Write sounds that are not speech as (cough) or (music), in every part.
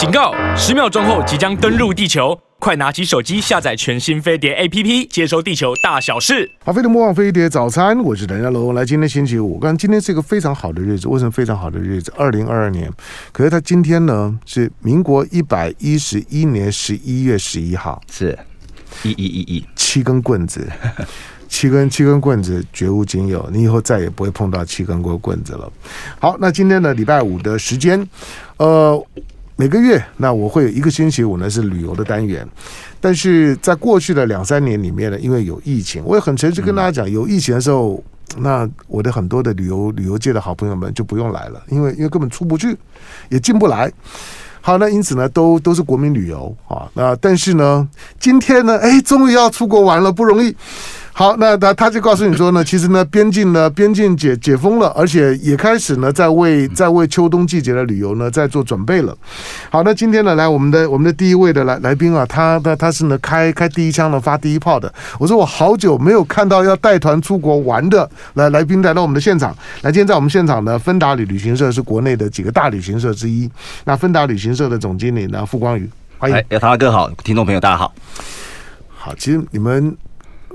警告！十秒钟后即将登陆地球，快拿起手机下载全新飞碟 APP，接收地球大小事。好，飞碟魔王飞碟早餐，我是梁家龙。来，今天星期五，刚今天是一个非常好的日子。为什么非常好的日子？二零二二年，可是他今天呢是民国一百一十一年十一月十一号，是一一一一七根棍子。(laughs) 七根七根棍子绝无仅有，你以后再也不会碰到七根棍棍子了。好，那今天的，礼拜五的时间，呃，每个月那我会有一个星期五呢是旅游的单元，但是在过去的两三年里面呢，因为有疫情，我也很诚实跟大家讲，有疫情的时候，那我的很多的旅游旅游界的好朋友们就不用来了，因为因为根本出不去，也进不来。好，那因此呢，都都是国民旅游啊。那但是呢，今天呢，哎，终于要出国玩了，不容易。好，那他他就告诉你说呢，其实呢，边境呢，边境解解封了，而且也开始呢，在为在为秋冬季节的旅游呢，在做准备了。好，那今天呢，来我们的我们的第一位的来来宾啊，他他他是呢开开第一枪呢，发第一炮的。我说我好久没有看到要带团出国玩的来来宾来到我们的现场。来，今天在我们现场呢，芬达旅旅行社是国内的几个大旅行社之一。那芬达旅行社的总经理呢，傅光宇，欢迎。哎，唐大哥好，听众朋友大家好。好，其实你们。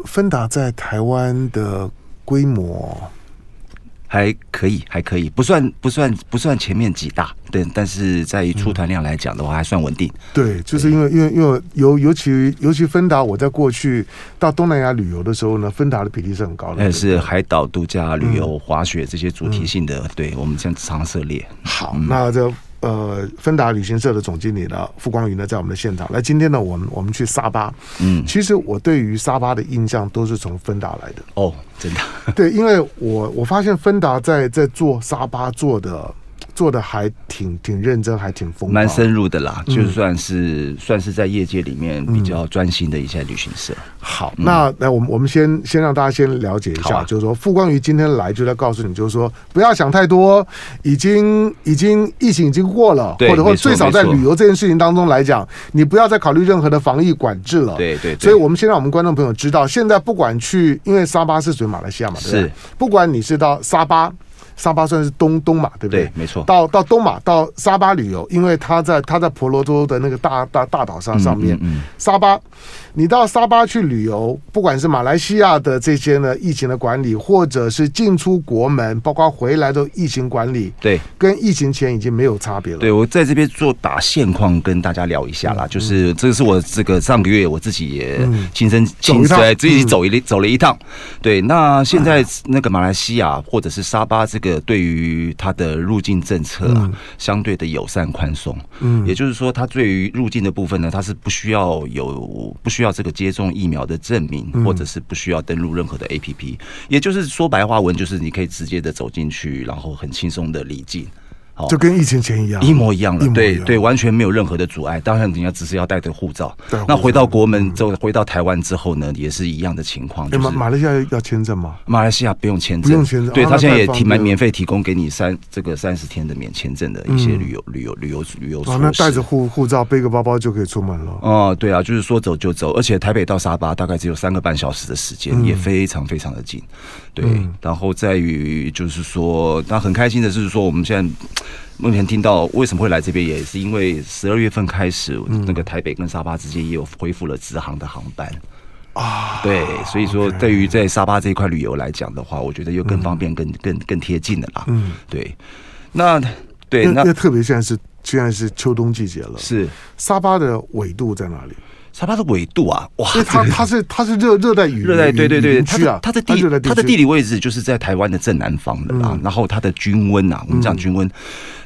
芬达在台湾的规模还可以，还可以，不算不算不算前面几大，对，但是在于出团量来讲的话，还算稳定。对，就是因为因为因为尤尤其尤其芬达，我在过去到东南亚旅游的时候呢，芬达的比例是很高的，但是海岛度假、旅游、滑雪这些主题性的，对我们这样常涉猎。好，那就。呃，芬达旅行社的总经理呢，傅光宇呢，在我们的现场那。今天呢，我们我们去沙巴。嗯，其实我对于沙巴的印象都是从芬达来的。哦，真的。(laughs) 对，因为我我发现芬达在在做沙巴做的。做的还挺挺认真，还挺丰，蛮深入的啦，嗯、就算是算是在业界里面比较专心的一些旅行社。嗯、好，那那我们我们先先让大家先了解一下，啊、就是说傅光宇今天来就在告诉你，就是说不要想太多，已经已经疫情已经过了，或者或最少在旅游这件事情当中来讲，你不要再考虑任何的防疫管制了。对，对对，所以我们先让我们观众朋友知道，现在不管去，因为沙巴是属于马来西亚嘛，对不对？是，不管你是到沙巴。沙巴算是东东马，对不对？对，没错。到到东马到沙巴旅游，因为他在他在婆罗洲的那个大大大岛上上面，嗯嗯嗯、沙巴。你到沙巴去旅游，不管是马来西亚的这些呢疫情的管理，或者是进出国门，包括回来的疫情管理，对，跟疫情前已经没有差别了。对，我在这边做打现况跟大家聊一下啦，嗯、就是这个是我这个上个月我自己也亲身亲自自己走一走了一趟。对，那现在那个马来西亚或者是沙巴这个对于它的入境政策啊，相对的友善宽松。嗯，也就是说，它对于入境的部分呢，它是不需要有不需要。要这个接种疫苗的证明，或者是不需要登录任何的 APP，也就是说白话文就是你可以直接的走进去，然后很轻松的离境。就跟疫情前一样，一模一样了。对对，完全没有任何的阻碍。当然，人家只是要带着护照。那回到国门，之后回到台湾之后呢，也是一样的情况。马马来西亚要签证吗？马来西亚不用签证，不用签证。对，他现在也提免免费提供给你三这个三十天的免签证的一些旅游旅游旅游旅游。那带着护护照，背个包包就可以出门了。哦，对啊，就是说走就走，而且台北到沙巴大概只有三个半小时的时间，也非常非常的近。对，然后在于就是说，那很开心的是说，我们现在。目前听到为什么会来这边，也是因为十二月份开始，那个台北跟沙巴之间也有恢复了直航的航班啊。对，所以说对于在沙巴这一块旅游来讲的话，我觉得又更方便、更更更贴近的啦。嗯，对。那对，那特别现在是现在是秋冬季节了，是沙巴的纬度在哪里？沙巴的纬度啊，哇，它它是它是热热带雨热带，对对对，它的它的地它的地理位置就是在台湾的正南方的啦。然后它的均温啊，我们讲均温，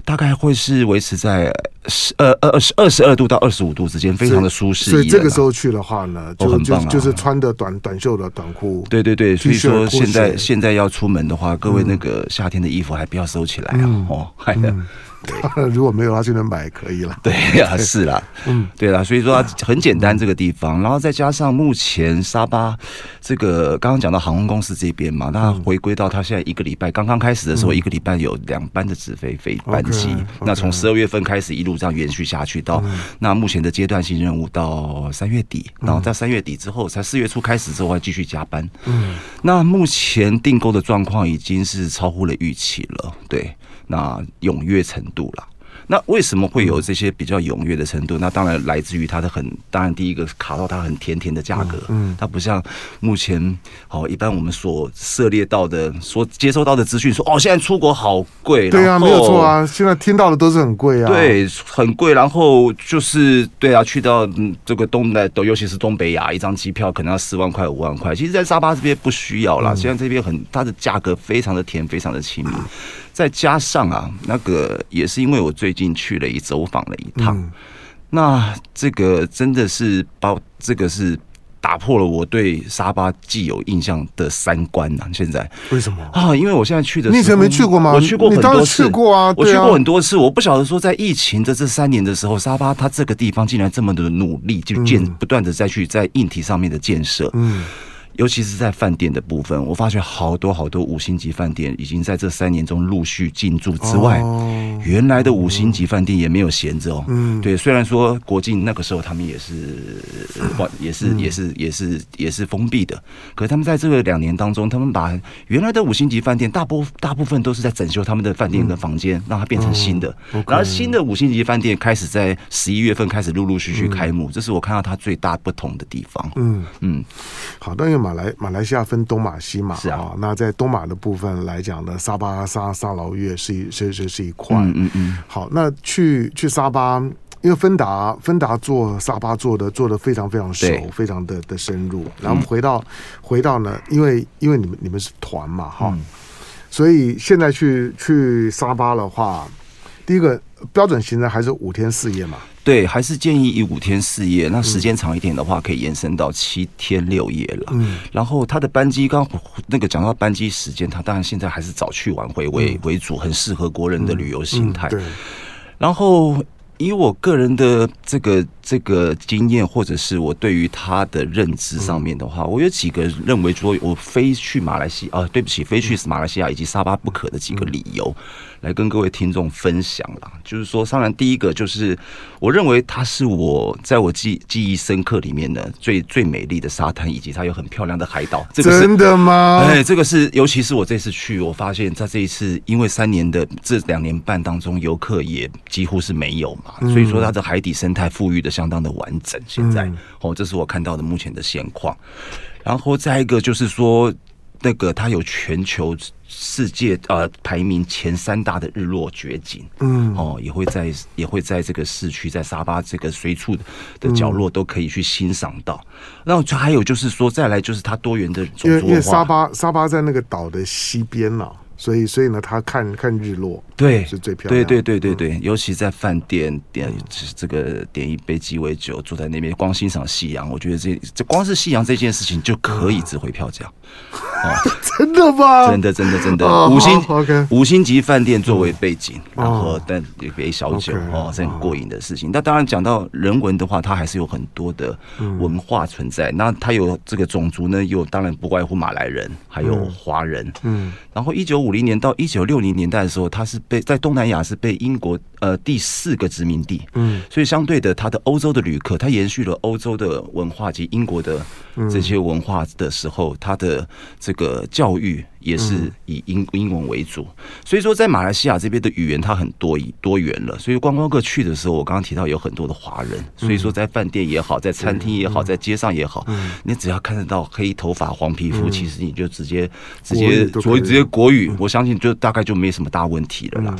大概会是维持在十二二二十二十二度到二十五度之间，非常的舒适。所以这个时候去的话呢，就很棒，就是穿的短短袖的短裤。对对对，所以说现在现在要出门的话，各位那个夏天的衣服还不要收起来啊，哦，还有。对，(laughs) 如果没有，他就能买可以了。对呀，(laughs) 是啦，(laughs) 嗯，对啦，所以说它很简单这个地方，然后再加上目前沙巴这个刚刚讲到航空公司这边嘛，那回归到他现在一个礼拜刚刚开始的时候，一个礼拜有两班的直飞飞班机，那从十二月份开始一路这样延续下去到那目前的阶段性任务到三月底，然后在三月底之后，才四月初开始之后还继续加班。嗯，那目前订购的状况已经是超乎了预期了，对。那踊跃程度啦，那为什么会有这些比较踊跃的程度？那当然来自于它的很，当然第一个卡到它很甜甜的价格，嗯，它不像目前好一般我们所涉猎到的、所接收到的资讯说，哦，现在出国好贵，对啊，没有错啊，现在听到的都是很贵啊，对，很贵，然后就是对啊，去到这个东南，尤其是东北亚，一张机票可能要四万块、五万块，其实，在沙巴这边不需要啦，现在这边很，它的价格非常的甜，非常的亲民。再加上啊，那个也是因为我最近去了一走访了一趟，嗯、那这个真的是把这个是打破了我对沙巴既有印象的三观呐、啊。现在为什么啊？因为我现在去的你以前没去过吗？我去过很多次，过啊，我去过很多次。我不晓得说，在疫情的这三年的时候，沙巴它这个地方竟然这么的努力，就建不断的再去在硬体上面的建设，嗯。尤其是在饭店的部分，我发觉好多好多五星级饭店已经在这三年中陆续进驻之外，原来的五星级饭店也没有闲着哦。嗯，对，虽然说国境那个时候他们也是也是也是也是也是封闭的，可是他们在这个两年当中，他们把原来的五星级饭店大部大部分都是在整修他们的饭店的房间，让它变成新的。然后新的五星级饭店开始在十一月份开始陆陆续续开幕，这是我看到它最大不同的地方。嗯。嗯，好，那马来马来西亚分东马西马是啊，那在东马的部分来讲呢，沙巴沙沙劳越是一是是是一块，嗯嗯嗯。好，那去去沙巴，因为芬达芬达做沙巴做的做的非常非常熟，非常的的深入。然后回到回到呢，因为因为你们你们是团嘛哈，所以现在去去沙巴的话，第一个标准行程还是五天四夜嘛。对，还是建议以五天四夜，那时间长一点的话，可以延伸到七天六夜了。嗯，然后它的班机，刚那个讲到班机时间，它当然现在还是早去晚回为为主，很适合国人的旅游心态。对，然后。以我个人的这个这个经验，或者是我对于他的认知上面的话，我有几个认为说，我非去马来西亚啊，对不起，非去马来西亚以及沙巴不可的几个理由，来跟各位听众分享啦。就是说，当然第一个就是，我认为它是我在我记记忆深刻里面的最最美丽的沙滩，以及它有很漂亮的海岛。这个是真的吗？哎，这个是，尤其是我这次去，我发现在这一次，因为三年的这两年半当中，游客也几乎是没有嘛。所以说，它的海底生态富裕的相当的完整。现在哦，这是我看到的目前的现况。然后再一个就是说，那个它有全球世界呃排名前三大的日落绝景，嗯，哦，也会在也会在这个市区，在沙巴这个随处的角落都可以去欣赏到。然后还有就是说，再来就是它多元的种族文化。因为沙巴沙巴在那个岛的西边嘛。所以，所以呢，他看看日落，对，是最漂亮的。对，对，对，对，对，尤其在饭店点这个点一杯鸡尾酒，坐在那边光欣赏夕阳，我觉得这这光是夕阳这件事情就可以值回票价。(laughs) 哦，真的吗？真的，真的，真的。五星，OK，五星级饭店作为背景，然后但一杯小酒，哦，是很过瘾的事情。那当然讲到人文的话，它还是有很多的文化存在。那它有这个种族呢，有当然不外乎马来人，还有华人。嗯，然后一九五。五零年到一九六零年代的时候，它是被在东南亚是被英国呃第四个殖民地，嗯，所以相对的，它的欧洲的旅客，它延续了欧洲的文化及英国的这些文化的时候，它的这个教育也是以英英文为主。所以说，在马来西亚这边的语言它很多多元了，所以观光客去的时候，我刚刚提到有很多的华人，所以说在饭店也好，在餐厅也好，在街上也好，你只要看得到黑头发、黄皮肤，其实你就直接直接所以直接国语。我相信就大概就没什么大问题了啦。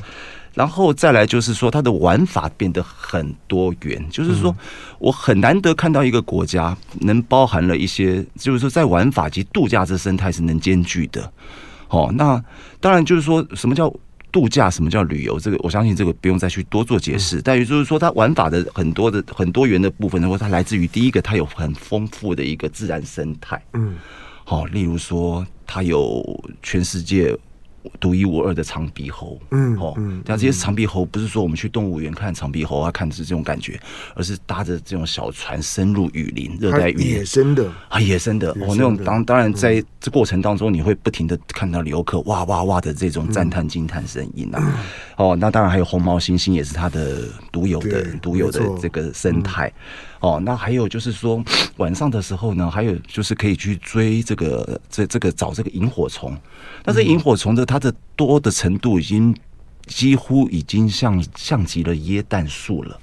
然后再来就是说，它的玩法变得很多元，就是说我很难得看到一个国家能包含了一些，就是说在玩法及度假这生态是能兼具的。哦，那当然就是说什么叫度假，什么叫旅游，这个我相信这个不用再去多做解释。但也就是说，它玩法的很多的很多元的部分，然后它来自于第一个，它有很丰富的一个自然生态。嗯，好，例如说它有全世界。独一无二的长鼻猴，嗯，哦，但这些长鼻猴不是说我们去动物园看长鼻猴啊，看的是这种感觉，而是搭着这种小船深入雨林，热带雨林，野生的。啊，野生的，哦，那种当当然在这过程当中，你会不停的看到游客哇哇哇的这种赞叹惊叹声音啊，哦，那当然还有红毛猩猩也是它的独有的独有的这个生态。哦，那还有就是说，晚上的时候呢，还有就是可以去追这个这这个找这个萤火虫。但是萤火虫的它的多的程度已经几乎已经像像极了耶诞树了，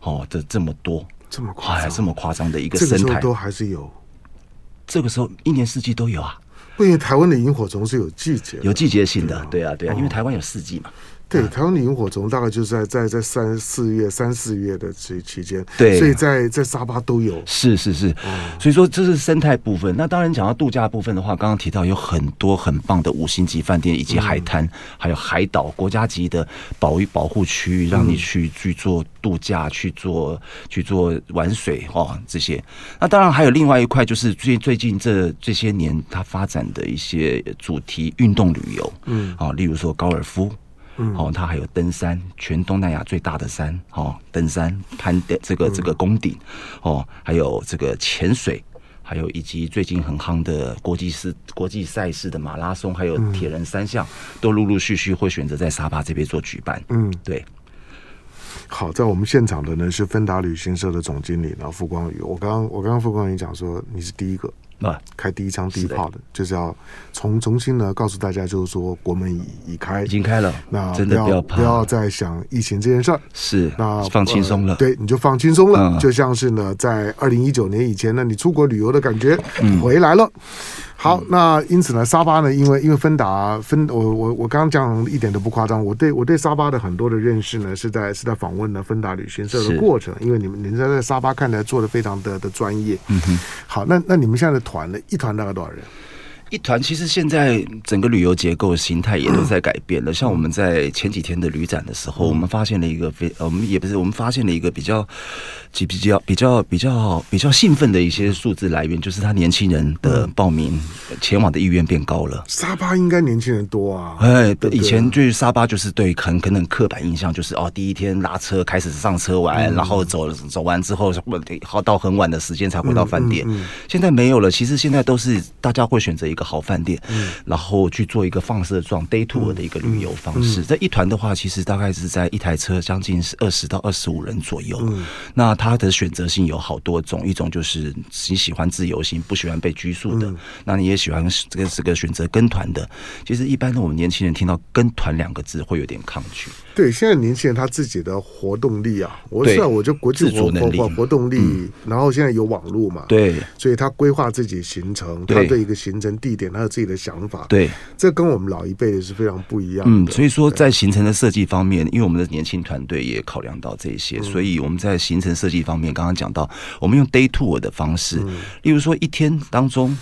哦，这这么多，这么夸张，这么夸张的一个生态，这个都还是有。这个时候一年四季都有啊，因为台湾的萤火虫是有季节，有季节性的，对啊，对啊，因为台湾有四季嘛。对，台湾的萤火虫大概就是在在在三四月、三四月的期期间，对，所以在在沙巴都有。是是是，所以说这是生态部分。那当然讲到度假部分的话，刚刚提到有很多很棒的五星级饭店以及海滩，嗯、还有海岛国家级的保育保护区域，让你去去做度假、去做去做玩水哦这些。那当然还有另外一块，就是最最近这这些年它发展的一些主题运动旅游，嗯啊，例如说高尔夫。嗯，哦，它还有登山，全东南亚最大的山，哦，登山攀登这个这个宫顶，哦，还有这个潜水，还有以及最近很夯的国际式国际赛事的马拉松，还有铁人三项，都陆陆续续会选择在沙巴这边做举办。嗯，对。好，在我们现场的呢是芬达旅行社的总经理，然后傅光宇。我刚刚我刚刚傅光宇讲说你是第一个。啊，开第一枪第一炮的，就是要从重新呢告诉大家，就是说国门已已开，已经开了。那真的不要，不要再想疫情这件事儿。是，那放轻松了、呃。对，你就放轻松了、嗯，就像是呢，在二零一九年以前呢，你出国旅游的感觉回来了。嗯好，那因此呢，沙巴呢，因为因为芬达芬，我我我刚刚讲一点都不夸张，我对我对沙巴的很多的认识呢，是在是在访问呢芬达旅行社的过程，因为你们你们在在沙巴看来做的非常的的专业。嗯哼。好，那那你们现在的团呢，一团大概多少人？一团其实现在整个旅游结构形态也都在改变了。像我们在前几天的旅展的时候，我们发现了一个非呃，我们也不是我们发现了一个比较，比较比较比较比较兴奋的一些数字来源，就是他年轻人的报名前往的意愿变高了。沙巴应该年轻人多啊？哎，以前对沙巴就是对很可能刻板印象就是哦，第一天拉车开始上车玩，然后走走完之后，好到很晚的时间才回到饭店。现在没有了，其实现在都是大家会选择一个。个好饭店，嗯然后去做一个放射状 day tour 的一个旅游方式。这一团的话，其实大概是在一台车，将近是二十到二十五人左右。那它的选择性有好多种，一种就是你喜欢自由行，不喜欢被拘束的；那你也喜欢这个这个选择跟团的。其实一般的我们年轻人听到“跟团”两个字会有点抗拒。对，现在年轻人他自己的活动力啊，我是我就国际活活活活动力，然后现在有网络嘛，对，所以他规划自己行程，他对一个行程地点他有自己的想法，对，这跟我们老一辈的是非常不一样的。嗯，所以说在行程的设计方面，因为我们的年轻团队也考量到这些，所以我们在行程设计方面，刚刚讲到，我们用 day tour 的方式，例如说一天当中。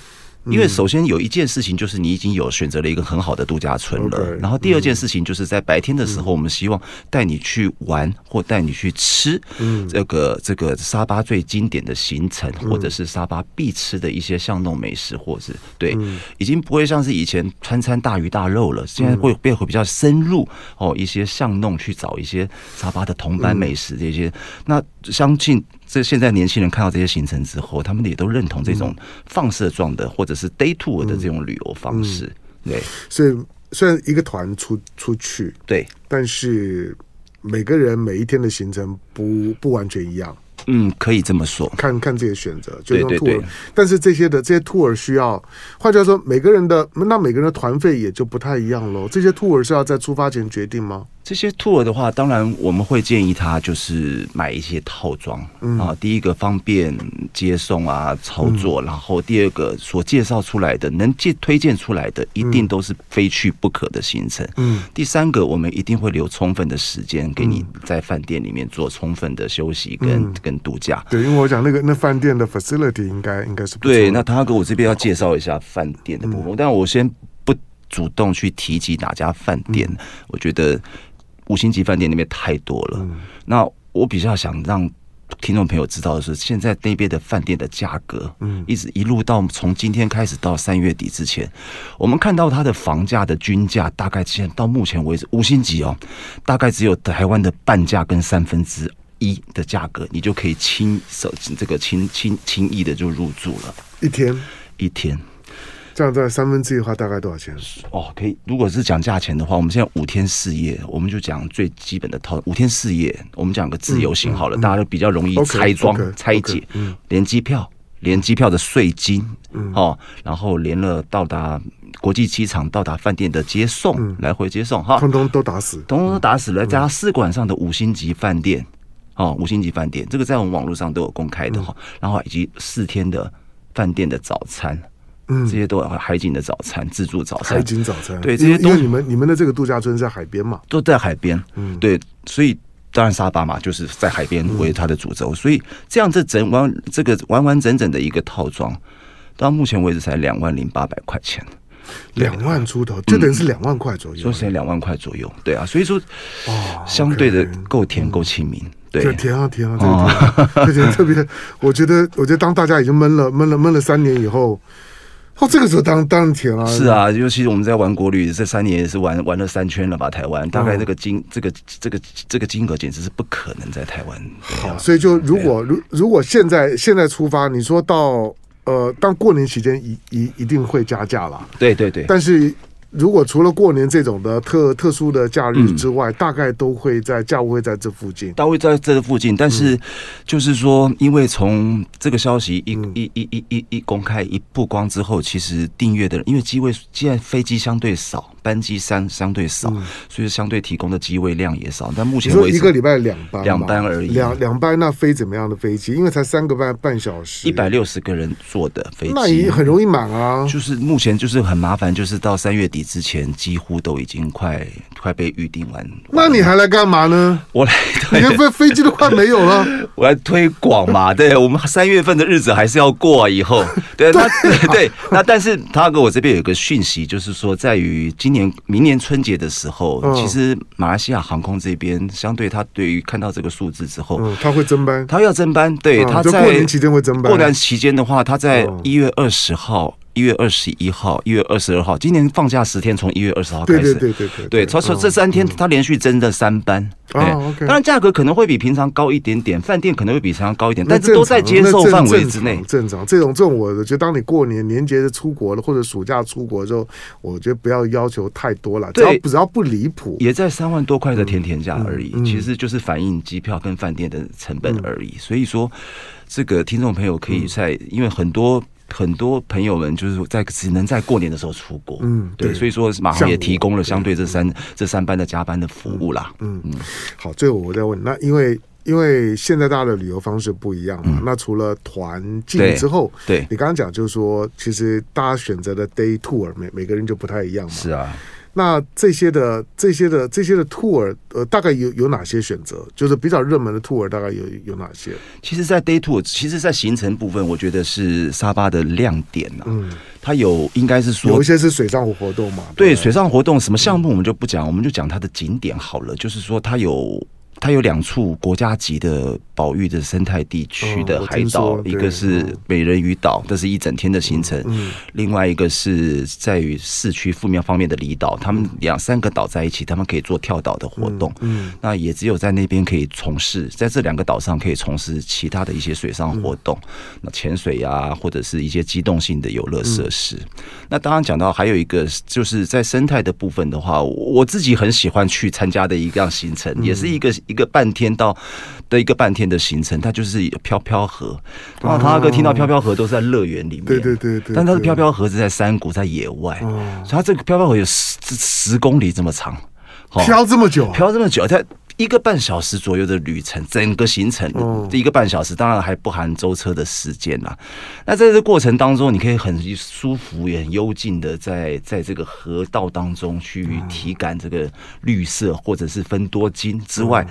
因为首先有一件事情就是你已经有选择了一个很好的度假村了，然后第二件事情就是在白天的时候，我们希望带你去玩或带你去吃，这个这个沙巴最经典的行程，或者是沙巴必吃的一些巷弄美食，或是对，已经不会像是以前餐餐大鱼大肉了，现在会变会比较深入哦，一些巷弄去找一些沙巴的同班美食这些，那相信。这现在年轻人看到这些行程之后，他们也都认同这种放射状的或者是 day tour 的这种旅游方式。对，所以虽然一个团出出去，对，但是每个人每一天的行程不不完全一样。嗯，可以这么说，看看这些选择，就用 tour，但是这些的这些 tour 需要，换句话说，每个人的那每个人的团费也就不太一样喽。这些 tour 是要在出发前决定吗？这些 tour 的话，当然我们会建议他就是买一些套装啊。第一个方便接送啊，操作，然后第二个所介绍出来的能介推荐出来的，一定都是非去不可的行程。嗯。第三个，我们一定会留充分的时间给你在饭店里面做充分的休息跟跟度假。对，因为我讲那个那饭店的 facility 应该应该是不。对。那他给我这边要介绍一下饭店的部分，但我先不主动去提及哪家饭店，我觉得。五星级饭店那边太多了，嗯，那我比较想让听众朋友知道的是，现在那边的饭店的价格，嗯，一直一路到从今天开始到三月底之前，我们看到它的房价的均价，大概现在到目前为止五星级哦，大概只有台湾的半价跟三分之一的价格，你就可以轻手这个轻轻轻易的就入住了，一天？一天。这样在三分之一的话，大概多少钱？哦，可以。如果是讲价钱的话，我们现在五天四夜，我们就讲最基本的套。五天四夜，我们讲个自由行好了，大家都比较容易拆装拆解。嗯，连机票、连机票的税金，嗯，哦，然后连了到达国际机场、到达饭店的接送，嗯、来回接送，哈，通通都打死，通通都打死了，加上四个晚上的五星级饭店，哦，五星级饭店，这个在我们网络上都有公开的哈，嗯、然后以及四天的饭店的早餐，嗯，这些都有海景的早餐、自助早餐、海景早餐，对，这些都你们你们的这个度假村在海边嘛，都在海边，嗯，对，所以。当然，沙巴嘛，就是在海边为它的主轴，所以这样这整完这个完完整整的一个套装，到目前为止才两万零八百块钱，两万出头，就等于是两万块左右，说是两万块左右，对啊，所以说哦，相对的够甜够亲民，对，甜啊甜啊，这点特别，我觉得我觉得当大家已经闷了闷了闷了三年以后。哦，这个时候当当然甜啊！是啊，尤其是我们在玩国旅这三年也是玩玩了三圈了吧？台湾大概这个金、嗯、这个这个这个金额简直是不可能在台湾。好，所以就如果如如果现在现在出发，你说到呃，当过年期间一一一定会加价了。对对对，但是。如果除了过年这种的特特殊的假日之外，嗯、大概都会在价位会在这附近，大会在这附近。但是就是说，因为从这个消息一、嗯、一一一一一公开一曝光之后，其实订阅的人，因为机位现在飞机相对少。班机相相对少，所以相对提供的机位量也少。但目前为止，一个礼拜两班，两班而已。两两班，那飞怎么样的飞机？因为才三个半半小时，一百六十个人坐的飞机，那也很容易满啊。就是目前就是很麻烦，就是到三月底之前，几乎都已经快快被预定完。那你还来干嘛呢？我来，你看飞飞机都快没有了，(laughs) 我来推广嘛。(laughs) 对，我们三月份的日子还是要过啊。以后，对，那 (laughs) 对，那但是他给我这边有一个讯息，就是说在于今年。年明年春节的时候，其实马来西亚航空这边相对他对于看到这个数字之后，他会增班，他要增班，对，他在过年期间会增班。过年期间的话，他在一月二十号。一月二十一号、一月二十二号，今年放假十天，从一月二十号开始。对对对对对，对，他说这三天他连续增了三班。当然价格可能会比平常高一点点，饭店可能会比平常高一点，但是都在接受范围之内。正常，这种这种，我觉得当你过年年节出国了，或者暑假出国之后，我觉得不要要求太多了，只要只要不离谱，也在三万多块的甜甜价而已，其实就是反映机票跟饭店的成本而已。所以说，这个听众朋友可以在，因为很多。很多朋友们就是在只能在过年的时候出国，嗯，对，所以说马航也提供了相对这三这三班的加班的服务啦，嗯嗯。好，最后我再问，那因为因为现在大家的旅游方式不一样嘛，那除了团进之后，对。你刚刚讲就是说，其实大家选择的 day tour 每每个人就不太一样嘛，是啊。那这些的这些的这些的 tour，呃，大概有有哪些选择？就是比较热门的 tour，大概有有哪些？其实，在 day tour，其实，在行程部分，我觉得是沙巴的亮点呐。嗯，它有应该是说有一些是水上活动嘛。对，水上活动什么项目我们就不讲，我们就讲它的景点好了。就是说，它有它有两处国家级的。保育的生态地区的海岛，一个是美人鱼岛，这是一整天的行程；另外一个是在于市区负面方面的离岛，他们两三个岛在一起，他们可以做跳岛的活动。那也只有在那边可以从事，在这两个岛上可以从事其他的一些水上活动，那潜水呀，或者是一些机动性的游乐设施。那当然讲到还有一个，就是在生态的部分的话，我自己很喜欢去参加的一个行程，也是一个一个半天到的一个半天。的行程，它就是飘飘河。然后他那个听到飘飘河都是在乐园里面，对对对对。但它的飘飘河是在山谷，在野外，所以它这个飘飘河有十十公里这么长，飘这么久，飘这么久，它一个半小时左右的旅程，整个行程一个半小时，当然还不含舟车的时间啦。那在这个过程当中，你可以很舒服也很幽静的在在这个河道当中去体感这个绿色，或者是分多金之外。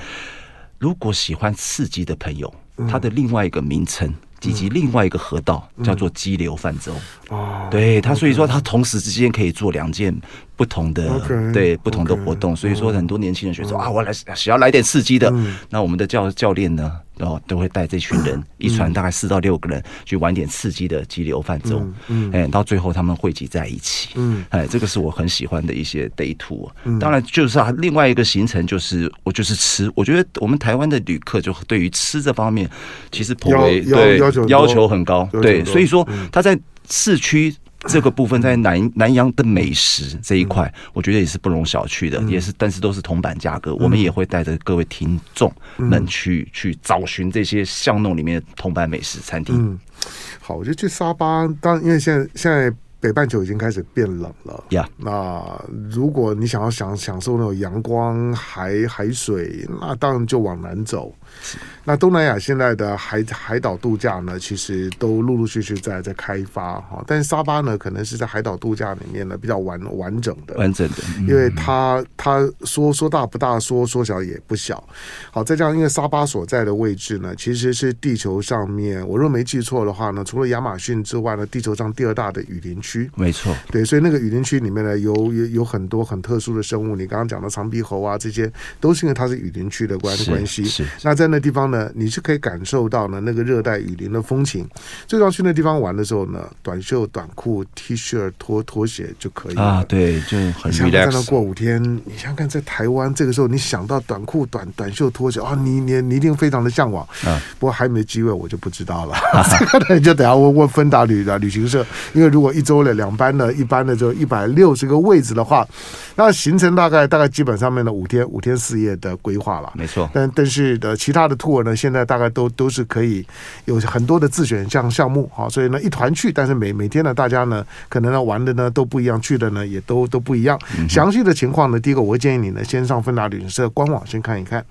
如果喜欢刺激的朋友，它的另外一个名称以及另外一个河道叫做激流泛舟。哦，对，它所以说它同时之间可以做两件不同的对不同的活动。所以说很多年轻人觉得说啊，我来想要来点刺激的，那我们的教教练呢？然后都会带这群人，一船大概四到六个人去玩点刺激的激流泛舟，嗯，哎，到最后他们汇集在一起，嗯，哎，这个是我很喜欢的一些 day tour。当然，就是啊，另外一个行程就是我就是吃，我觉得我们台湾的旅客就对于吃这方面其实颇为对要求要求很高，对，所以说他在市区。这个部分在南南洋的美食这一块，我觉得也是不容小觑的，也是，但是都是铜板价格，我们也会带着各位听众们去去找寻这些巷弄里面的铜板美食餐厅。嗯，好，我就去沙巴，当因为现在现在。北半球已经开始变冷了呀。那如果你想要享享受那种阳光、海海水，那当然就往南走。那东南亚现在的海海岛度假呢，其实都陆陆续续在在开发哈，但是沙巴呢，可能是在海岛度假里面呢比较完完整的，完整的，因为它它说说大不大，说说小也不小。好，再加上因为沙巴所在的位置呢，其实是地球上面，我若没记错的话呢，除了亚马逊之外呢，地球上第二大的雨林区。没错，对，所以那个雨林区里面呢，有有有很多很特殊的生物，你刚刚讲的长鼻猴啊，这些都是因为它是雨林区的关关系。是，那在那地方呢。你是可以感受到呢那个热带雨林的风情。最重要去那地方玩的时候呢，短袖短裤、T 恤、拖拖鞋就可以了啊。对，就很 relax。在那过五天，你想想看，在台湾这个时候，你想到短裤、短短袖、拖鞋啊，你你你一定非常的向往。啊，不过还没机会，我就不知道了。(laughs) 这个呢，就等下问问芬达旅的旅行社，因为如果一周的两班的，一班的就一百六十个位置的话，那行程大概大概基本上面的五天五天四夜的规划了。没错。但但是的其他的 tour。呢现在大概都都是可以有很多的自选项项目，啊，所以呢一团去，但是每每天呢大家呢可能呢玩的呢都不一样，去的呢也都都不一样。详细的情况呢，第一个我会建议你呢先上芬达旅行社官网先看一看，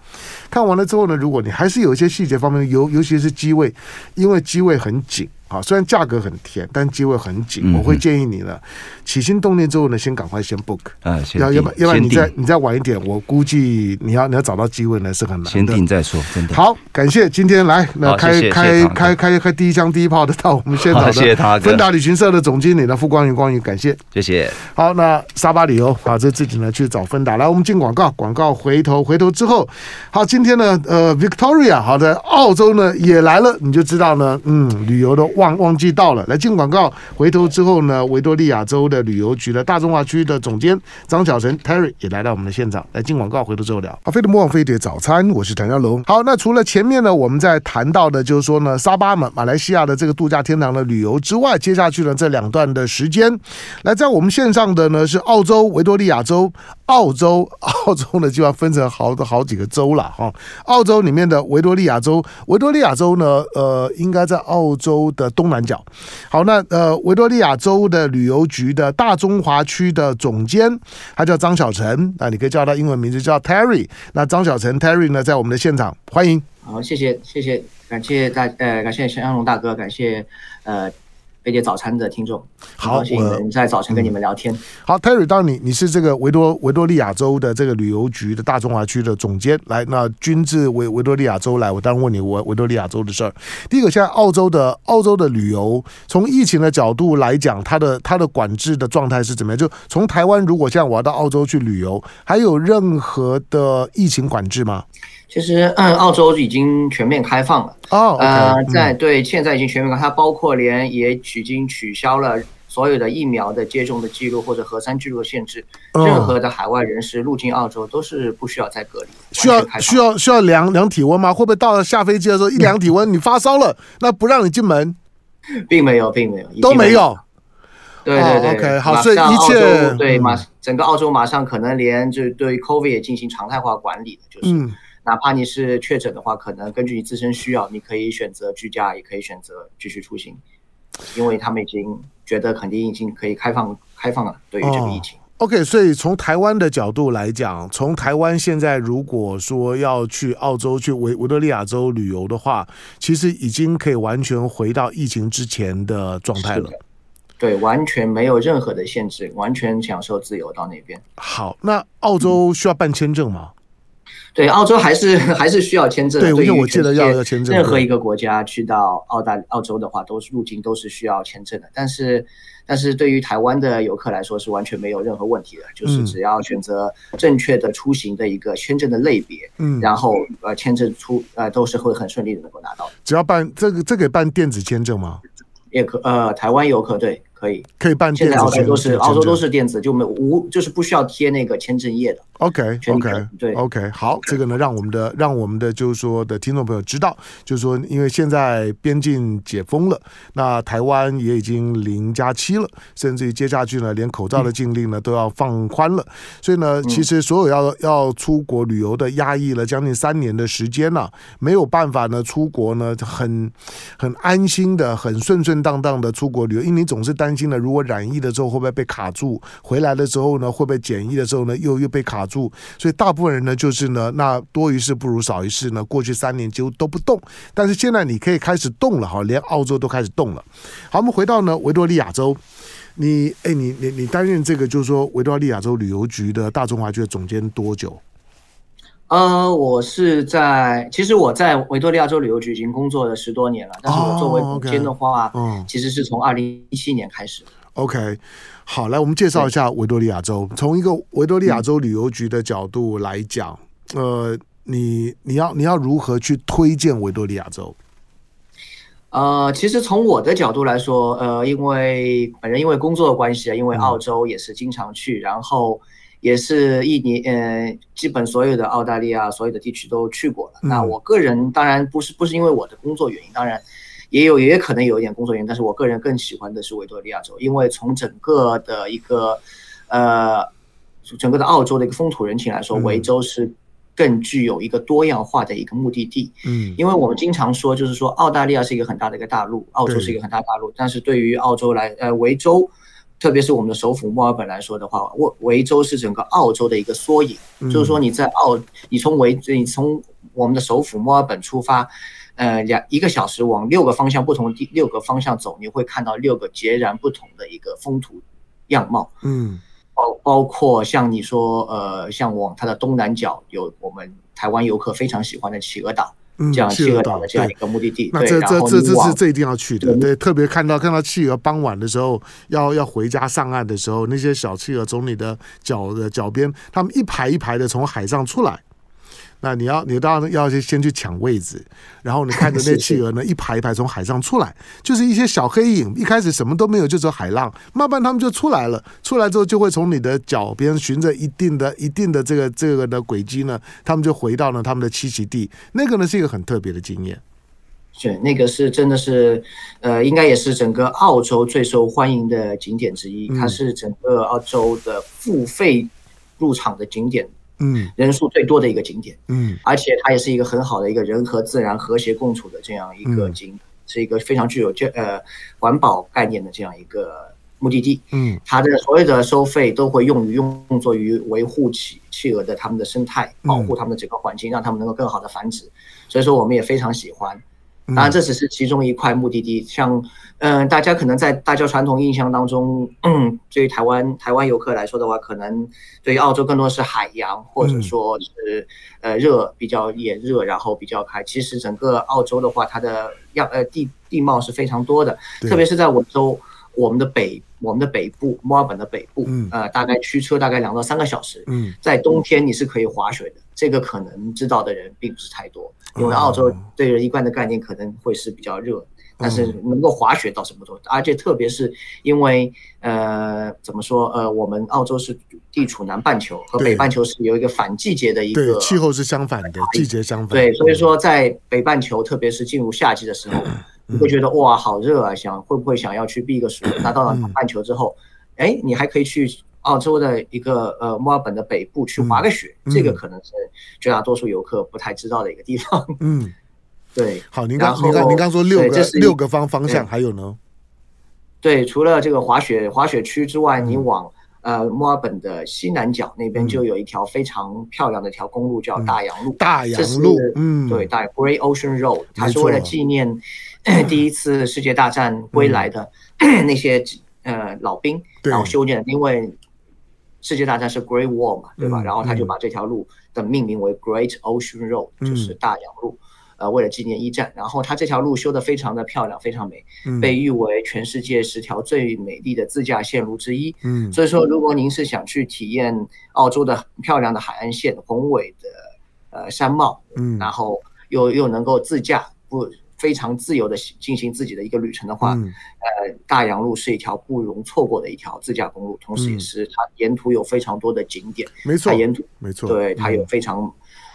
看完了之后呢，如果你还是有一些细节方面，尤尤其是机位，因为机位很紧。啊，虽然价格很甜，但机会很紧。嗯、我会建议你呢，起心动念之后呢，先赶快先 book。啊，要要不要不然你再你再晚一点，我估计你要你要找到机会呢是很难的。先定再说，真的。好，感谢今天来那开开开开开第一枪第一炮的到我们现场的芬达旅行社的总经理呢，傅光宇光宇，感谢谢谢。好，那沙巴旅游啊，这自己呢去找芬达来，我们进广告，广告回头回头之后，好，今天呢呃 Victoria 好的澳洲呢也来了，你就知道呢，嗯，旅游的忘忘记到了，来进广告。回头之后呢，维多利亚州的旅游局的大中华区的总监张小晨 Terry 也来到我们的现场。来进广告，回头之后聊。啊，飞碟魔王飞碟早餐，我是谭家龙。好，那除了前面呢，我们在谈到的，就是说呢，沙巴嘛，马来西亚的这个度假天堂的旅游之外，接下去呢，这两段的时间，来在我们线上的呢是澳洲维多利亚州。澳洲，(laughs) 澳洲呢就要分成好多好几个州了哈。澳洲里面的维多利亚州，维多利亚州呢，呃，应该在澳洲的东南角。好，那呃，维多利亚州的旅游局的大中华区的总监，他叫张小晨，那你可以叫他英文名字叫 Terry。那张小晨 Terry 呢，在我们的现场，欢迎。好，谢谢，谢谢，感谢大，呃，感谢陈湘龙大哥，感谢，呃。飞碟早餐的听众，好，我们在早晨跟你们聊天。嗯、好，Terry，当你你是这个维多维多利亚州的这个旅游局的大中华区的总监，来，那君至维维多利亚州来，我当然问你维维多利亚州的事儿。第一个，现在澳洲的澳洲的旅游，从疫情的角度来讲，它的它的管制的状态是怎么样？就从台湾，如果现在我要到澳洲去旅游，还有任何的疫情管制吗？其实，嗯，澳洲已经全面开放了。哦，oh, 呃，在对，现在已经全面开放，它包括连也已经取消了所有的疫苗的接种的记录或者核酸记录的限制。Oh. 任何的海外人士入境澳洲都是不需要再隔离。需要需要需要量量体温吗？会不会到了下飞机的时候一量体温，你发烧了，那不让你进门？并没有，并没有，都没有。对对对，OK，好，所以一切对马整个澳洲马上可能连就对 COVID 也进行常态化管理的，就是。嗯哪怕你是确诊的话，可能根据你自身需要，你可以选择居家，也可以选择继续出行，因为他们已经觉得肯定已经可以开放开放了。对于这个疫情，哦，OK，所以从台湾的角度来讲，从台湾现在如果说要去澳洲去维维多利亚州旅游的话，其实已经可以完全回到疫情之前的状态了。对，完全没有任何的限制，完全享受自由到那边。好，那澳洲需要办签证吗？嗯对，澳洲还是 (laughs) 还是需要签证。对，因为我记得要要签证。任何一个国家去到澳大澳洲的话，都是入境都是需要签证的。但是，但是对于台湾的游客来说，是完全没有任何问题的。就是只要选择正确的出行的一个签证的类别，嗯，然后呃，签证出呃都是会很顺利的能够拿到。只要办这个，这个办电子签证吗？也可，呃，台湾游客对。可以，可以办。现在澳洲都是澳洲都是电子，就没无就是不需要贴那个签证页的。OK OK 对 OK 好，这个呢，让我们的让我们的就是说的听众朋友知道，就是说，因为现在边境解封了，那台湾也已经零加七了，甚至于接下去呢，连口罩的禁令呢都要放宽了。所以呢，其实所有要要出国旅游的压抑了将近三年的时间呢，没有办法呢出国呢，很很安心的、很顺顺当当的出国旅游，因为你总是担心呢，如果染疫了之后会不会被卡住，回来了之后呢会不会检疫的时候呢又又被卡住，所以大部分人呢就是呢，那多一事不如少一事呢，过去三年几乎都不动，但是现在你可以开始动了哈，连澳洲都开始动了。好，我们回到呢维多利亚州。你哎，你你你担任这个就是说维多利亚州旅游局的大中华区的总监多久？呃，我是在，其实我在维多利亚州旅游局已经工作了十多年了，但是我作为总监的话，嗯、oh, okay. 其实是从二零一七年开始。OK，好，来我们介绍一下维多利亚州，从一个维多利亚州旅游局的角度来讲，嗯、呃，你你要你要如何去推荐维多利亚州？呃，其实从我的角度来说，呃，因为本人因为工作的关系啊，因为澳洲也是经常去，嗯、然后也是一年，呃，基本所有的澳大利亚所有的地区都去过了。嗯、那我个人当然不是不是因为我的工作原因，当然也有也可能有一点工作原因，但是我个人更喜欢的是维多利亚州，因为从整个的一个呃，整个的澳洲的一个风土人情来说，维州是。更具有一个多样化的一个目的地，嗯，因为我们经常说，就是说澳大利亚是一个很大的一个大陆，澳洲是一个很大的大陆，但是对于澳洲来，呃，维州，特别是我们的首府墨尔本来说的话，维维州是整个澳洲的一个缩影，就是说你在澳，你从维，你从我们的首府墨尔本出发，呃，两一个小时往六个方向不同的地六个方向走，你会看到六个截然不同的一个风土样貌，嗯。包包括像你说，呃，像往它的东南角有我们台湾游客非常喜欢的企鹅岛，这样企鹅岛的这样一个目的地。那这这这这是这一定要去的，对，特别看到看到企鹅傍晚的时候，要要回家上岸的时候，那些小企鹅从你的脚的脚边，他们一排一排的从海上出来。那你要，你当然要先先去抢位置，然后你看着 (laughs) 那企鹅呢，一排一排从海上出来，就是一些小黑影，一开始什么都没有，就走海浪，慢慢他们就出来了，出来之后就会从你的脚边循着一定的、一定的这个这个的轨迹呢，他们就回到了他们的栖息地，那个呢是一个很特别的经验。是，那个是真的是，呃，应该也是整个澳洲最受欢迎的景点之一，它是整个澳洲的付费入场的景点。嗯，人数最多的一个景点，嗯，而且它也是一个很好的一个人和自然和谐共处的这样一个景，嗯、是一个非常具有这呃环保概念的这样一个目的地，嗯，它的所有的收费都会用于用作于维护企企鹅的它们的生态，保护它们的整个环境，让它们能够更好的繁殖，所以说我们也非常喜欢。当然，这只是其中一块目的地。像，嗯，大家可能在大家传统印象当中，嗯，对于台湾台湾游客来说的话，可能对于澳洲更多是海洋，或者说是呃热比较炎热，然后比较开。其实整个澳洲的话，它的样呃地地貌是非常多的，特别是在维州，我们的北我们的北部墨尔本的北部，呃，大概驱车大概两到三个小时。嗯，在冬天你是可以滑雪的，这个可能知道的人并不是太多。因为澳洲对人一贯的概念可能会是比较热，但是能够滑雪倒是不多，而且特别是因为呃怎么说呃我们澳洲是地处南半球，和北半球是有一个反季节的一个气候是相反的，季节相反。对，所以说在北半球，特别是进入夏季的时候，你会觉得哇好热啊，想会不会想要去避个暑？那到了南半球之后，哎，你还可以去。澳洲的一个呃墨尔本的北部去滑个雪，这个可能是绝大多数游客不太知道的一个地方。嗯，(laughs) 对。好，您刚您刚您刚说六个六个方方向，还有呢？对，除了这个滑雪滑雪区之外，你往呃墨尔本的西南角那边就有一条非常漂亮的一条公路，叫大洋路。大洋路，嗯，对，大 Great Ocean Road，它是为了纪念 (coughs) 第一次世界大战归来的 (coughs) 那些呃老兵，然后修建的，因为。世界大战是 Great War 嘛，对吧？然后他就把这条路的命名为 Great Ocean Road，就是大洋路，呃，为了纪念一战。然后他这条路修得非常的漂亮，非常美，被誉为全世界十条最美丽的自驾线路之一。嗯，所以说，如果您是想去体验澳洲的漂亮的海岸线、宏伟的呃山貌，嗯，然后又又能够自驾不。非常自由的进行自己的一个旅程的话，嗯、呃，大洋路是一条不容错过的一条自驾公路，同时也是它沿途有非常多的景点，没错，它沿途没错，对，它有非常。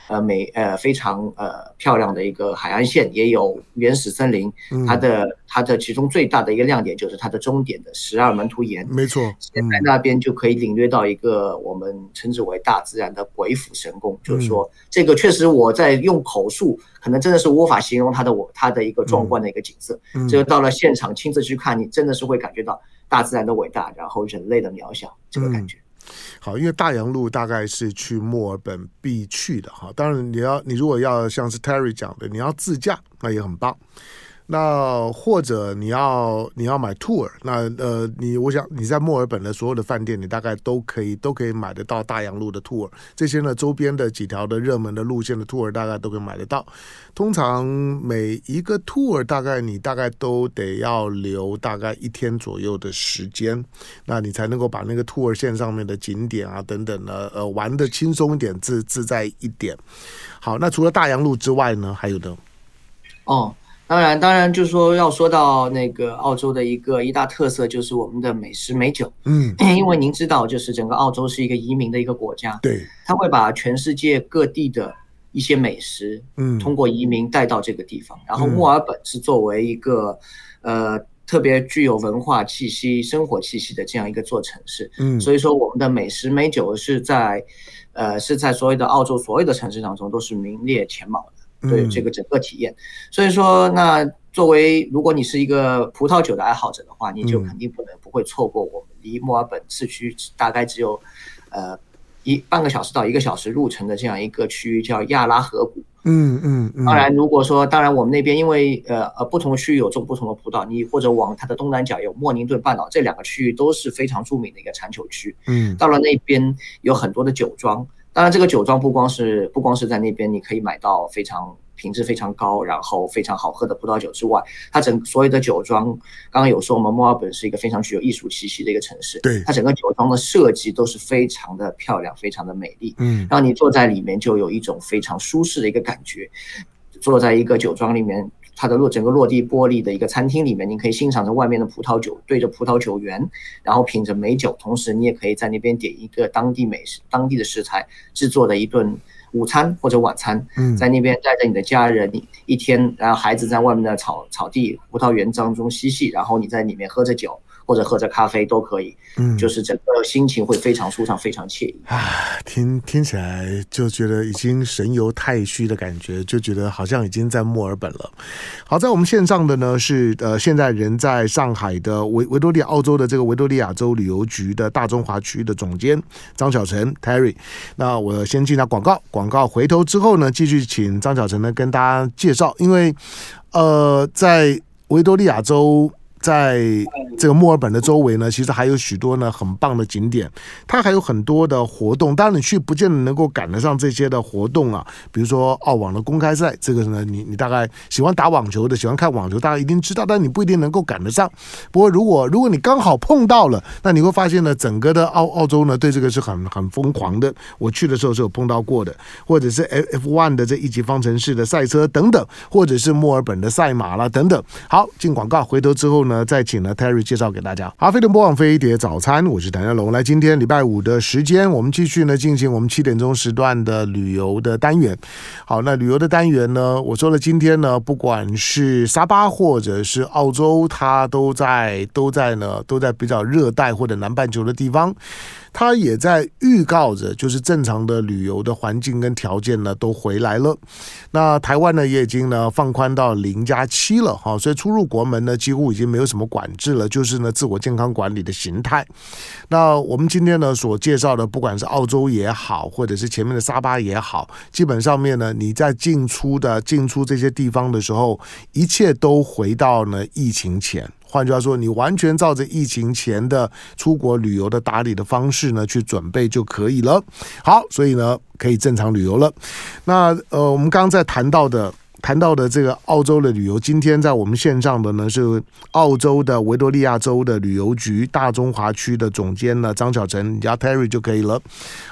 呃，美呃非常呃漂亮的一个海岸线，也有原始森林。它的、嗯、它的其中最大的一个亮点就是它的终点的十二门徒岩。没错，在那边就可以领略到一个我们称之为大自然的鬼斧神工。嗯、就是说，这个确实我在用口述，可能真的是无法形容它的我它的一个壮观的一个景色。嗯，这个到了现场亲自去看，你真的是会感觉到大自然的伟大，然后人类的渺小，这个感觉。嗯好，因为大洋路大概是去墨尔本必去的哈。当然，你要你如果要像是 Terry 讲的，你要自驾，那也很棒。那或者你要你要买 tour，那呃你我想你在墨尔本的所有的饭店，你大概都可以都可以买得到大洋路的 tour。这些呢周边的几条的热门的路线的 tour，大概都可以买得到。通常每一个 tour 大概你大概都得要留大概一天左右的时间，那你才能够把那个 tour 线上面的景点啊等等呢呃玩得轻松一点自自在一点。好，那除了大洋路之外呢，还有呢？哦。当然，当然，就是说要说到那个澳洲的一个一大特色，就是我们的美食美酒。嗯，(clears throat) 因为您知道，就是整个澳洲是一个移民的一个国家，对，他会把全世界各地的一些美食，嗯，通过移民带到这个地方。然后墨尔本是作为一个，呃，特别具有文化气息、生活气息的这样一个座城市。嗯，所以说我们的美食美酒是在，呃，是在所有的澳洲所有的城市当中都是名列前茅的。对这个整个体验，所以说，那作为如果你是一个葡萄酒的爱好者的话，你就肯定不能不会错过我们离墨尔本市区大概只有，呃，一半个小时到一个小时路程的这样一个区域叫亚拉河谷。嗯嗯嗯。当然，如果说当然我们那边因为呃呃不同区域有种不同的葡萄，你或者往它的东南角有莫宁顿半岛，这两个区域都是非常著名的一个产酒区。嗯。到了那边有很多的酒庄。当然，这个酒庄不光是不光是在那边，你可以买到非常品质非常高，然后非常好喝的葡萄酒之外，它整所有的酒庄，刚刚有说我们墨尔本是一个非常具有艺术气息的一个城市，对，它整个酒庄的设计都是非常的漂亮，非常的美丽，嗯，让你坐在里面就有一种非常舒适的一个感觉，坐在一个酒庄里面。它的落整个落地玻璃的一个餐厅里面，你可以欣赏着外面的葡萄酒，对着葡萄酒园，然后品着美酒，同时你也可以在那边点一个当地美食、当地的食材制作的一顿午餐或者晚餐，在那边带着你的家人，一天，然后孩子在外面的草草地、葡萄园当中嬉戏，然后你在里面喝着酒。或者喝着咖啡都可以，嗯，就是整个心情会非常舒畅，非常惬意啊！听听起来就觉得已经神游太虚的感觉，就觉得好像已经在墨尔本了。好，在我们线上的呢是呃，现在人在上海的维维多利亚澳洲的这个维多利亚州旅游局的大中华区的总监张晓晨 Terry。那我先进下广告，广告回头之后呢，继续请张晓晨呢跟大家介绍，因为呃，在维多利亚州。在这个墨尔本的周围呢，其实还有许多呢很棒的景点，它还有很多的活动。当然你去不见得能够赶得上这些的活动啊，比如说澳网的公开赛，这个呢你你大概喜欢打网球的，喜欢看网球，大家一定知道，但你不一定能够赶得上。不过如果如果你刚好碰到了，那你会发现呢，整个的澳澳洲呢对这个是很很疯狂的。我去的时候是有碰到过的，或者是 F1 的这一级方程式的赛车等等，或者是墨尔本的赛马啦等等。好，进广告，回头之后。呢，再请呢 Terry 介绍给大家。好，飞的播放飞碟早餐，我是谭家龙。来，今天礼拜五的时间，我们继续呢进行我们七点钟时段的旅游的单元。好，那旅游的单元呢，我说了，今天呢，不管是沙巴或者是澳洲，它都在都在呢都在比较热带或者南半球的地方。他也在预告着，就是正常的旅游的环境跟条件呢都回来了。那台湾呢也已经呢放宽到零加七了哈，所以出入国门呢几乎已经没有什么管制了，就是呢自我健康管理的形态。那我们今天呢所介绍的，不管是澳洲也好，或者是前面的沙巴也好，基本上面呢你在进出的进出这些地方的时候，一切都回到呢疫情前。换句话说，你完全照着疫情前的出国旅游的打理的方式呢去准备就可以了。好，所以呢可以正常旅游了。那呃，我们刚刚在谈到的谈到的这个澳洲的旅游，今天在我们线上的呢是澳洲的维多利亚州的旅游局大中华区的总监呢张小晨，你叫 Terry 就可以了。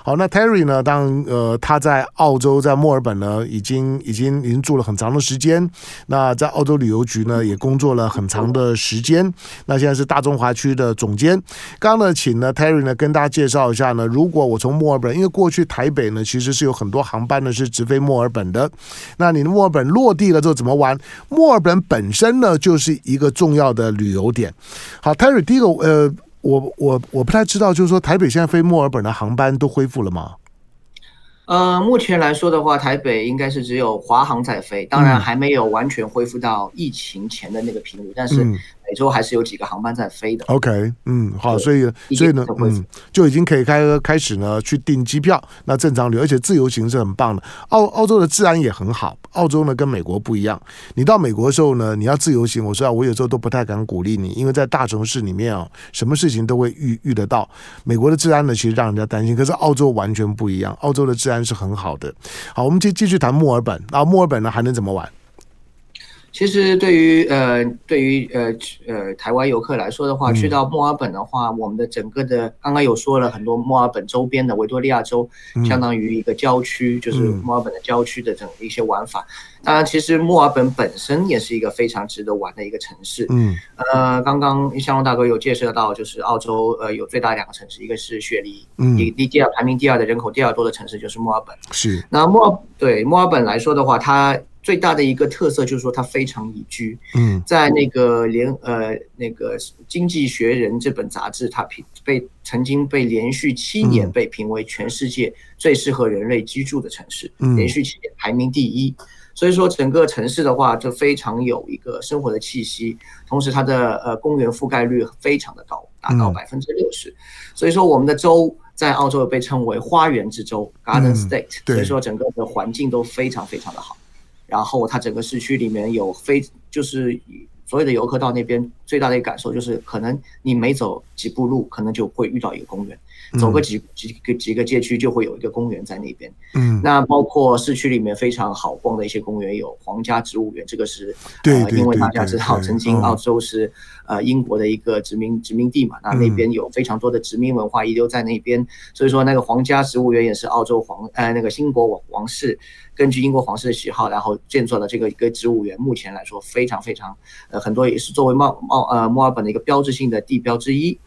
好，那 Terry 呢，当呃他在澳洲在墨尔本呢已经已经已经住了很长的时间，那在澳洲旅游局呢也工作了很长的时间，那现在是大中华区的总监。刚刚呢，请呢 Terry 呢跟大家介绍一下呢，如果我从墨尔本，因为过去台北呢其实是有很多航班呢是直飞墨尔本的，那你的墨尔本。落地了之后怎么玩？墨尔本本身呢，就是一个重要的旅游点。好，Terry，第一个，呃，我我我不太知道，就是说台北现在飞墨尔本的航班都恢复了吗？呃，目前来说的话，台北应该是只有华航在飞，当然还没有完全恢复到疫情前的那个频率，但是。每周还是有几个航班在飞的。OK，嗯，好，所以所以呢，嗯，就已经可以开开始呢去订机票，那正常旅，而且自由行是很棒的。澳澳洲的治安也很好，澳洲呢跟美国不一样。你到美国的时候呢，你要自由行，我说啊，我有时候都不太敢鼓励你，因为在大城市里面啊，什么事情都会遇遇得到。美国的治安呢，其实让人家担心，可是澳洲完全不一样，澳洲的治安是很好的。好，我们继继续谈墨尔本，啊墨尔本呢还能怎么玩？其实对于呃对于呃呃台湾游客来说的话，去到墨尔本的话，我们的整个的刚刚有说了很多墨尔本周边的维多利亚州，相当于一个郊区，就是墨尔本的郊区的这种一些玩法。当然，其实墨尔本本身也是一个非常值得玩的一个城市。嗯，呃，刚刚向龙大哥有介绍到，就是澳洲呃有最大两个城市，一个是雪梨，嗯，第第二排名第二的人口第二多的城市就是墨尔本。是，那墨尔对墨尔本来说的话，它。最大的一个特色就是说它非常宜居。嗯，在那个联呃那个《经济学人》这本杂志，它评被曾经被连续七年被评为全世界最适合人类居住的城市，连续七年排名第一。所以说整个城市的话就非常有一个生活的气息，同时它的呃公园覆盖率非常的高，达到百分之六十。所以说我们的州在澳洲被称为花园之州 （Garden State），所以说整个的环境都非常非常的好。然后它整个市区里面有非就是所有的游客到那边最大的一个感受就是，可能你每走几步路，可能就会遇到一个公园，走个几几个几个街区就会有一个公园在那边。嗯，那包括市区里面非常好逛的一些公园有皇家植物园，这个是呃，因为大家知道曾经澳洲是呃英国的一个殖民殖民地嘛，那那边有非常多的殖民文化遗留在那边，所以说那个皇家植物园也是澳洲皇呃那个英国王室。根据英国皇室的喜好，然后建造了这个一个植物园。目前来说，非常非常，呃，很多也是作为墨墨呃墨尔本的一个标志性的地标之一。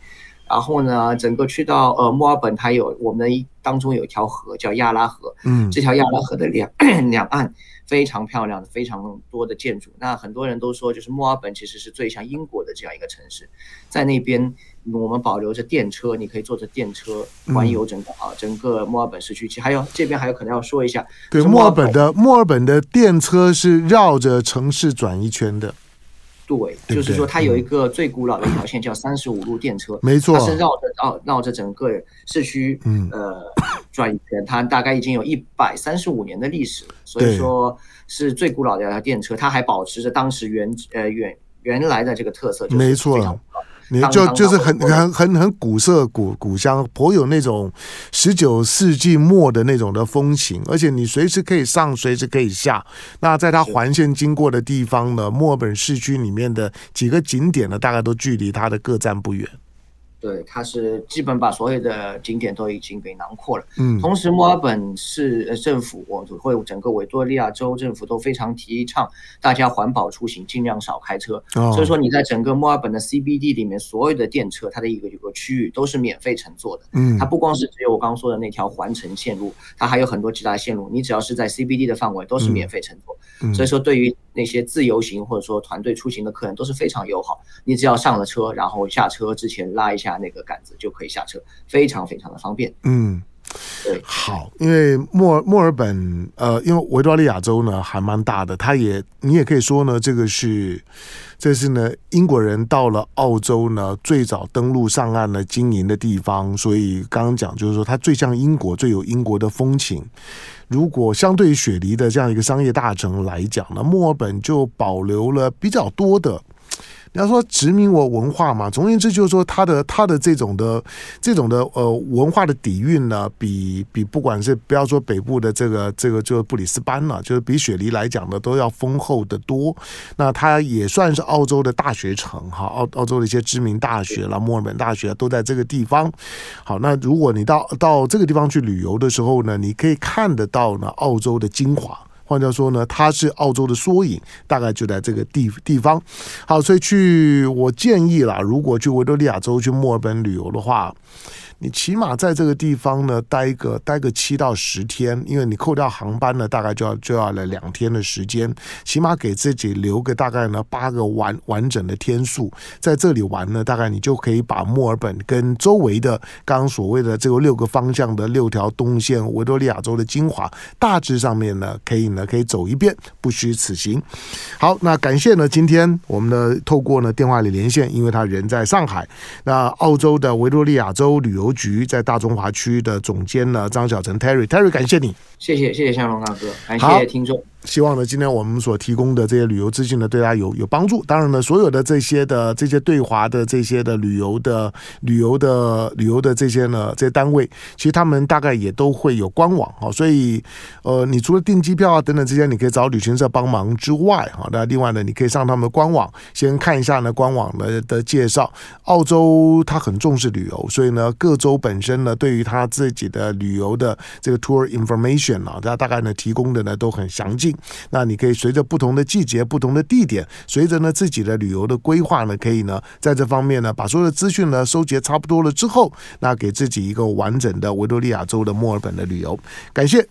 然后呢，整个去到呃墨尔本，它有我们当中有一条河叫亚拉河，嗯，这条亚拉河的两 (coughs) 两岸非常漂亮，非常多的建筑。那很多人都说，就是墨尔本其实是最像英国的这样一个城市，在那边。我们保留着电车，你可以坐着电车环游整个啊，整个墨尔本市区。其实还有这边还有可能要说一下，对，墨尔本的墨尔本的电车是绕着城市转一圈的。对，就是说它有一个最古老的一条线叫三十五路电车，没错，它是绕着绕绕着整个市区，呃，转一圈。它大概已经有一百三十五年的历史，所以说是最古老的一条电车，它还保持着当时原呃原原来的这个特色，就是没错。你就就是很很很很古色古古香，颇有那种十九世纪末的那种的风情，而且你随时可以上，随时可以下。那在它环线经过的地方呢，墨尔本市区里面的几个景点呢，大概都距离它的各站不远。对，它是基本把所有的景点都已经给囊括了。嗯，同时墨尔本市政府，我会整个维多利亚州政府都非常提倡大家环保出行，尽量少开车。哦，所以说你在整个墨尔本的 CBD 里面，所有的电车，它的一个一个区域都是免费乘坐的。嗯，它不光是只有我刚刚说的那条环城线路，它还有很多其他线路，你只要是在 CBD 的范围都是免费乘坐。嗯，所以说对于那些自由行或者说团队出行的客人都是非常友好，你只要上了车，然后下车之前拉一下那个杆子就可以下车，非常非常的方便。嗯，好，因为墨墨尔本呃，因为维多利亚州呢还蛮大的，它也你也可以说呢，这个是这是呢英国人到了澳洲呢最早登陆上岸的经营的地方，所以刚刚讲就是说它最像英国，最有英国的风情。如果相对于雪梨的这样一个商业大城来讲呢，墨尔本就保留了比较多的、你要说殖民我文化嘛，总而言之就是说他的他的这种的这种的呃文化的底蕴呢，比比不管是不要说北部的这个这个就是布里斯班了，就是比雪梨来讲的都要丰厚的多。那它也算是澳洲的大学城哈，澳澳洲的一些知名大学啦，墨尔本大学都在这个地方。好，那如果你到到这个地方去旅游的时候呢，你可以看得到呢澳洲的精华。换句话说呢，它是澳洲的缩影，大概就在这个地地方。好，所以去我建议啦，如果去维多利亚州去墨尔本旅游的话。你起码在这个地方呢待个待个七到十天，因为你扣掉航班呢，大概就要就要了两天的时间，起码给自己留个大概呢八个完完整的天数，在这里玩呢，大概你就可以把墨尔本跟周围的刚刚所谓的这个六个方向的六条东线维多利亚州的精华，大致上面呢可以呢可以走一遍，不虚此行。好，那感谢呢今天我们的透过呢电话里连线，因为他人在上海，那澳洲的维多利亚州旅游。局在大中华区的总监呢，张小晨 Terry，Terry，感谢你，谢谢谢谢向龙大哥，感谢听众。希望呢，今天我们所提供的这些旅游资讯呢，对大家有有帮助。当然呢，所有的这些的这些对华的这些的旅游的旅游的旅游的这些呢，这些单位，其实他们大概也都会有官网哈。所以，呃，你除了订机票啊等等这些，你可以找旅行社帮忙之外，哈，那另外呢，你可以上他们的官网先看一下呢官网的的介绍。澳洲它很重视旅游，所以呢，各州本身呢，对于他自己的旅游的这个 tour information 啊，它大概呢提供的呢都很详尽。那你可以随着不同的季节、不同的地点，随着呢自己的旅游的规划呢，可以呢在这方面呢把所有的资讯呢收集差不多了之后，那给自己一个完整的维多利亚州的墨尔本的旅游。感谢。